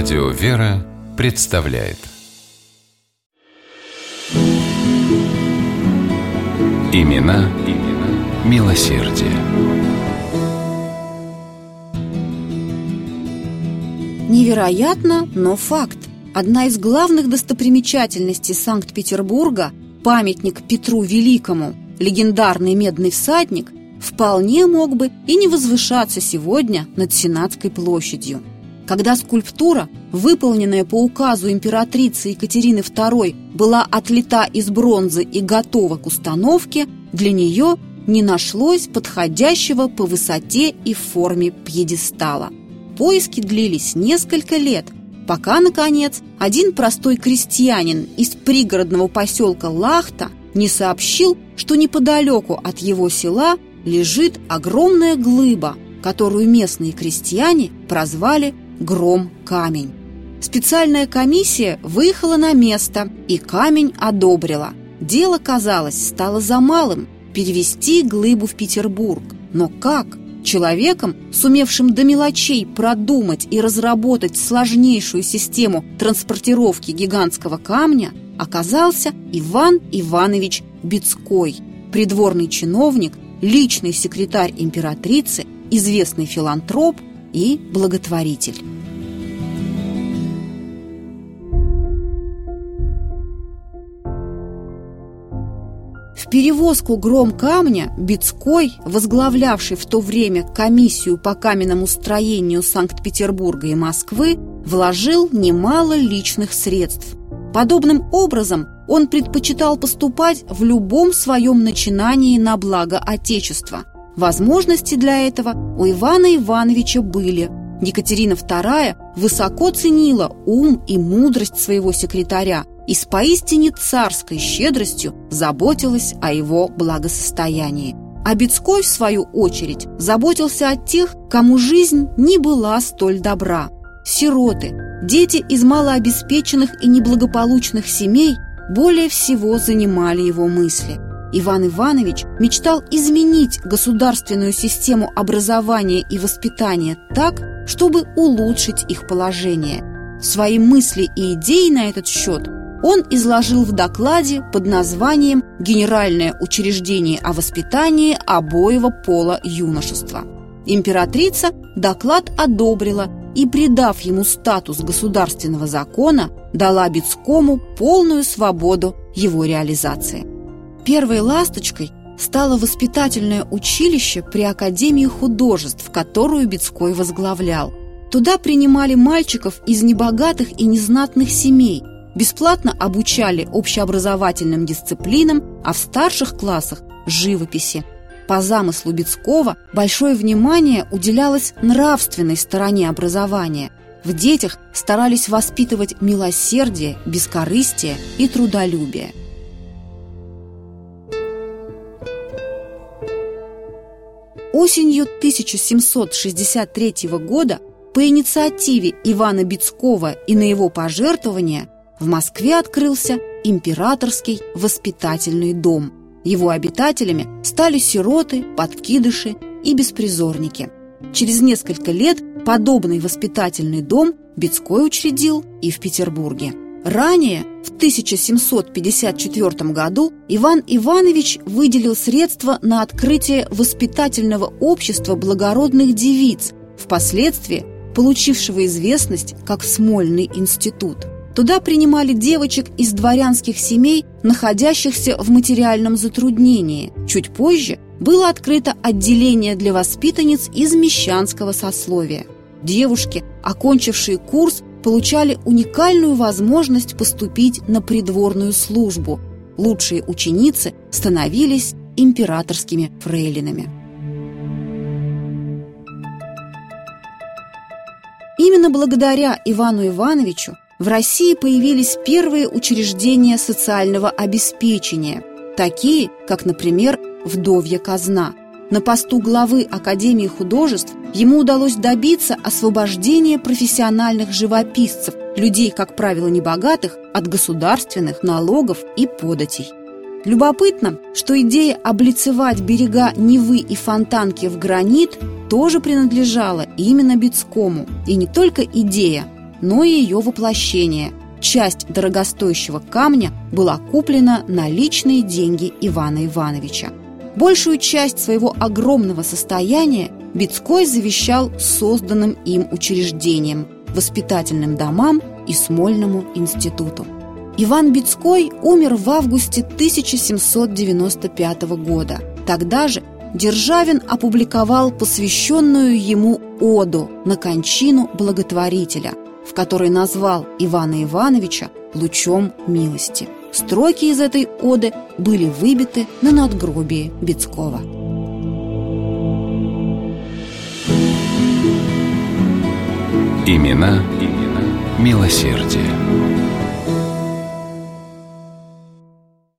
Радио «Вера» представляет Имена, имена милосердие. Невероятно, но факт. Одна из главных достопримечательностей Санкт-Петербурга – памятник Петру Великому, легендарный медный всадник, вполне мог бы и не возвышаться сегодня над Сенатской площадью. Когда скульптура, выполненная по указу императрицы Екатерины II, была отлита из бронзы и готова к установке, для нее не нашлось подходящего по высоте и форме пьедестала. Поиски длились несколько лет, пока, наконец, один простой крестьянин из пригородного поселка Лахта не сообщил, что неподалеку от его села лежит огромная глыба, которую местные крестьяне прозвали «Гром-камень». Специальная комиссия выехала на место, и камень одобрила. Дело, казалось, стало за малым – перевести глыбу в Петербург. Но как? Человеком, сумевшим до мелочей продумать и разработать сложнейшую систему транспортировки гигантского камня, оказался Иван Иванович Бецкой, придворный чиновник, личный секретарь императрицы, известный филантроп и благотворитель. В перевозку гром камня Бецкой, возглавлявший в то время комиссию по каменному строению Санкт-Петербурга и Москвы, вложил немало личных средств. Подобным образом он предпочитал поступать в любом своем начинании на благо Отечества. Возможности для этого у Ивана Ивановича были. Екатерина II высоко ценила ум и мудрость своего секретаря и с поистине царской щедростью заботилась о его благосостоянии. А Бецкой, в свою очередь, заботился о тех, кому жизнь не была столь добра. Сироты, дети из малообеспеченных и неблагополучных семей – более всего занимали его мысли. Иван Иванович мечтал изменить государственную систему образования и воспитания так, чтобы улучшить их положение. Свои мысли и идеи на этот счет он изложил в докладе под названием «Генеральное учреждение о воспитании обоего пола юношества». Императрица доклад одобрила и, придав ему статус государственного закона, дала Бецкому полную свободу его реализации. Первой ласточкой стало воспитательное училище при Академии художеств, которую Бецкой возглавлял. Туда принимали мальчиков из небогатых и незнатных семей, бесплатно обучали общеобразовательным дисциплинам, а в старших классах – живописи. По замыслу Бецкого большое внимание уделялось нравственной стороне образования. В детях старались воспитывать милосердие, бескорыстие и трудолюбие. Осенью 1763 года по инициативе Ивана Бецкого и на его пожертвования в Москве открылся Императорский воспитательный дом – его обитателями стали сироты, подкидыши и беспризорники. Через несколько лет подобный воспитательный дом Бецкой учредил и в Петербурге. Ранее, в 1754 году, Иван Иванович выделил средства на открытие воспитательного общества благородных девиц, впоследствии получившего известность как Смольный институт – Туда принимали девочек из дворянских семей, находящихся в материальном затруднении. Чуть позже было открыто отделение для воспитанниц из мещанского сословия. Девушки, окончившие курс, получали уникальную возможность поступить на придворную службу. Лучшие ученицы становились императорскими фрейлинами. Именно благодаря Ивану Ивановичу в России появились первые учреждения социального обеспечения, такие, как, например, «Вдовья казна». На посту главы Академии художеств ему удалось добиться освобождения профессиональных живописцев, людей, как правило, небогатых, от государственных налогов и податей. Любопытно, что идея облицевать берега Невы и Фонтанки в гранит тоже принадлежала именно Бецкому. И не только идея – но и ее воплощение. Часть дорогостоящего камня была куплена на личные деньги Ивана Ивановича. Большую часть своего огромного состояния Бицкой завещал созданным им учреждениям, воспитательным домам и Смольному институту. Иван Бицкой умер в августе 1795 года. Тогда же Державин опубликовал посвященную ему оду на кончину благотворителя, в которой назвал Ивана Ивановича лучом милости. Строки из этой оды были выбиты на надгробии Бецкова. Имена, имена милосердие.